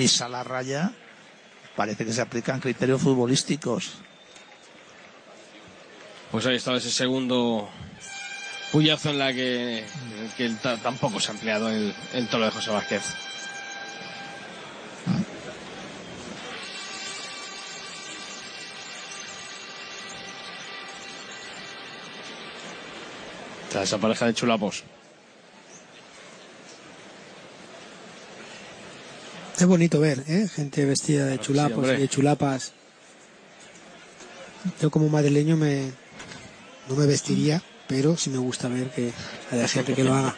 pisa la raya, parece que se aplican criterios futbolísticos. Pues ahí estaba ese segundo puyazo en la que, que tampoco se ha empleado el, el toro de José Vázquez. esa pareja de chulapos. Es bonito ver, ¿eh? Gente vestida de chulapos y de chulapas. Yo como madrileño me no me vestiría, pero sí me gusta ver que haya gente que lo haga.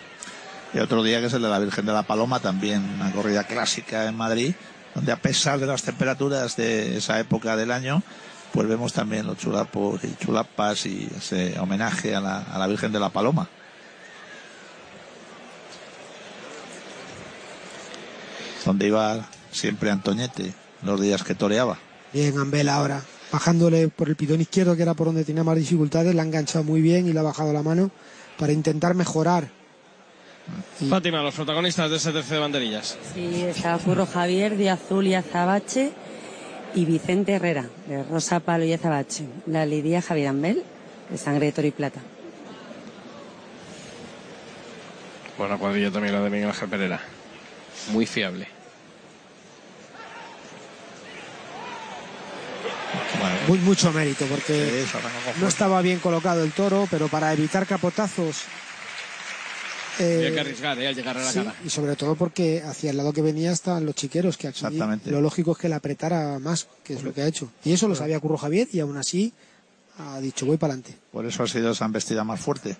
Y otro día que es el de la Virgen de la Paloma, también una corrida clásica en Madrid, donde a pesar de las temperaturas de esa época del año, pues vemos también los chulapos y chulapas y ese homenaje a la, a la Virgen de la Paloma. Donde iba siempre Antoñete los días que toreaba. Bien, Ambel ahora, bajándole por el pitón izquierdo, que era por donde tenía más dificultades, la ha enganchado muy bien y le ha bajado la mano para intentar mejorar. Fátima, los protagonistas de ese tercer de banderillas. Sí, está Curro Javier, de Azul y Azabache y Vicente Herrera, de Rosa Palo y Azabache. La Lidia Javier Ambel, de Sangre de Toro y Plata. Buena cuadrilla también la de Miguel Ángel Pereira. Muy fiable. Muy, mucho mérito, porque no estaba bien colocado el toro, pero para evitar capotazos eh, que arriesgar eh, al llegar a la cara. Y sobre todo porque hacia el lado que venía estaban los chiqueros, que aquí lo lógico es que la apretara más, que es lo que ha hecho. Y eso lo sabía Curro Javier y aún así ha dicho voy para adelante. Por eso ha sido esa embestida más fuerte.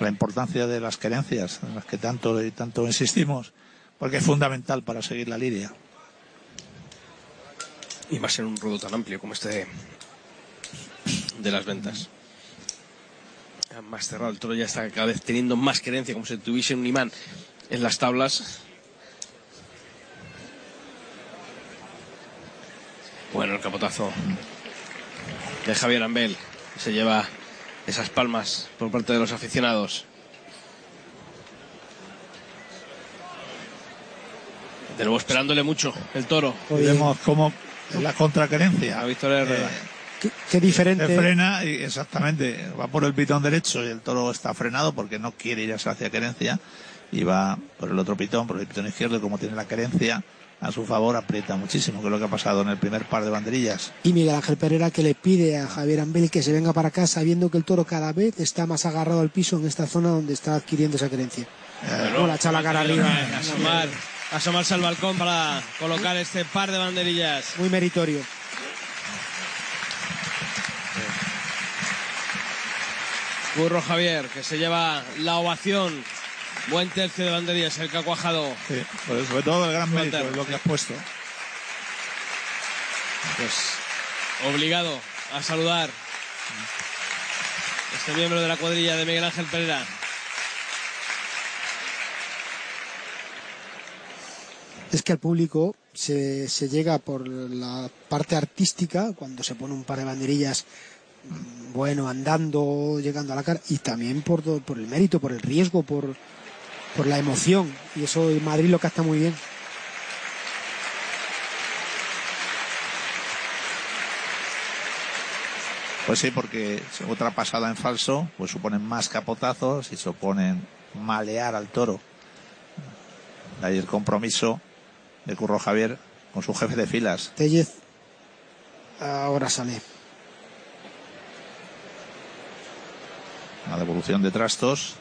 La importancia de las querencias, en las que tanto y tanto insistimos, porque es fundamental para seguir la lidia. Y a ser un rudo tan amplio como este de las ventas más cerrado. El toro ya está cada vez teniendo más creencia, como si tuviese un imán en las tablas. Bueno, el capotazo de Javier Ambel. Se lleva esas palmas por parte de los aficionados. De nuevo esperándole mucho el toro. Vemos como la contraquerencia. A Víctor Herrera. Eh, Qué, diferente. frena y exactamente, va por el pitón derecho y el toro está frenado porque no quiere ir hacia querencia y va por el otro pitón, por el pitón izquierdo, y como tiene la querencia a su favor, aprieta muchísimo, que es lo que ha pasado en el primer par de banderillas. Y Miguel Ángel Pereira que le pide a Javier Ambel que se venga para acá sabiendo que el toro cada vez está más agarrado al piso en esta zona donde está adquiriendo esa querencia. Eh, la la cara arriba. Asomar, asomarse al balcón para colocar este par de banderillas. Muy meritorio. Burro Javier, que se lleva la ovación. Buen tercio de banderías, el que ha cuajado. Sí, pues sobre todo el gran mérito es lo que has puesto. Pues obligado a saludar este miembro de la cuadrilla de Miguel Ángel Pereira. Es que al público se, se llega por la parte artística, cuando se pone un par de banderillas bueno, andando, llegando a la cara, y también por, por el mérito, por el riesgo, por, por la emoción. Y eso en Madrid lo capta muy bien. Pues sí, porque otra pasada en falso, pues suponen más capotazos y suponen malear al toro. Ahí el compromiso de Curro Javier con su jefe de filas. Tellez ahora sale. La devolución de trastos.